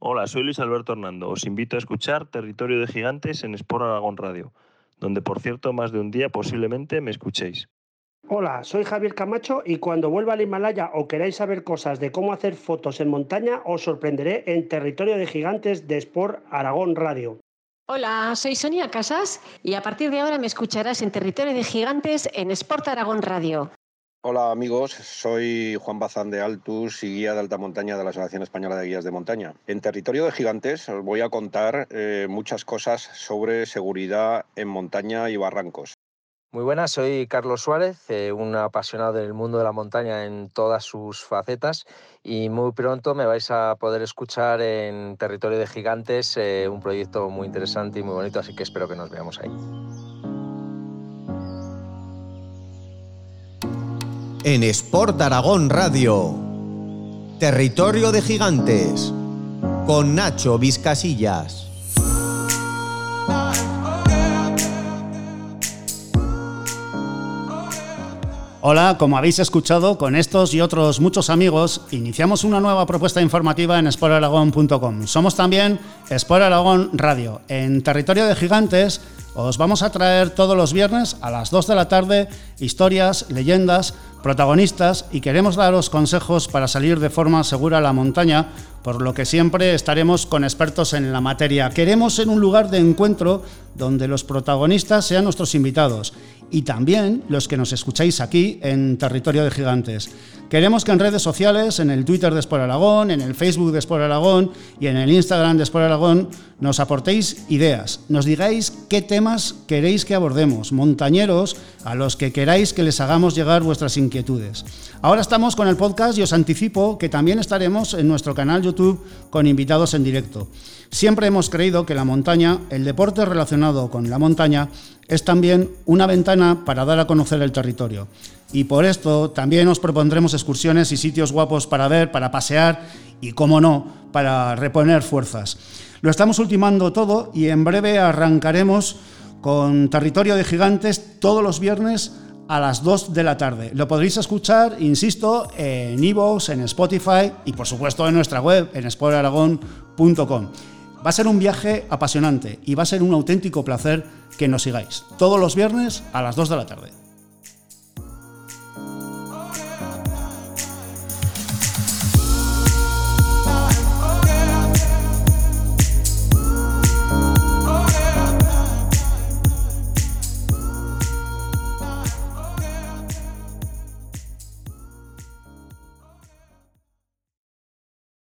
Hola, soy Luis Alberto Hernando. Os invito a escuchar Territorio de Gigantes en Sport Aragón Radio, donde por cierto más de un día posiblemente me escuchéis. Hola, soy Javier Camacho y cuando vuelva al Himalaya o queráis saber cosas de cómo hacer fotos en montaña, os sorprenderé en Territorio de Gigantes de Sport Aragón Radio. Hola, soy Sonia Casas y a partir de ahora me escucharás en Territorio de Gigantes en Sport Aragón Radio. Hola amigos, soy Juan Bazán de Altus y guía de alta montaña de la Asociación Española de Guías de Montaña. En Territorio de Gigantes os voy a contar eh, muchas cosas sobre seguridad en montaña y barrancos. Muy buenas, soy Carlos Suárez, eh, un apasionado del mundo de la montaña en todas sus facetas y muy pronto me vais a poder escuchar en Territorio de Gigantes, eh, un proyecto muy interesante y muy bonito, así que espero que nos veamos ahí. En Sport Aragón Radio, Territorio de Gigantes, con Nacho Vizcasillas. Hola, como habéis escuchado, con estos y otros muchos amigos, iniciamos una nueva propuesta informativa en sportaragón.com. Somos también Sport Aragón Radio. En Territorio de Gigantes os vamos a traer todos los viernes a las 2 de la tarde historias, leyendas, protagonistas y queremos daros consejos para salir de forma segura a la montaña, por lo que siempre estaremos con expertos en la materia. Queremos ser un lugar de encuentro donde los protagonistas sean nuestros invitados y también los que nos escucháis aquí en Territorio de Gigantes. Queremos que en redes sociales, en el Twitter de Sport Aragón, en el Facebook de Sport Aragón y en el Instagram de Sport Aragón, nos aportéis ideas, nos digáis qué temas queréis que abordemos, montañeros a los que queráis que les hagamos llegar vuestras inquietudes. Ahora estamos con el podcast y os anticipo que también estaremos en nuestro canal YouTube con invitados en directo. Siempre hemos creído que la montaña, el deporte relacionado con la montaña, es también una ventana para dar a conocer el territorio. Y por esto también os propondremos excursiones y sitios guapos para ver, para pasear y, como no, para reponer fuerzas. Lo estamos ultimando todo y en breve arrancaremos con Territorio de Gigantes todos los viernes a las 2 de la tarde. Lo podréis escuchar, insisto, en iVoox, en Spotify y por supuesto en nuestra web, en sportaragón.com. Va a ser un viaje apasionante y va a ser un auténtico placer que nos sigáis todos los viernes a las 2 de la tarde.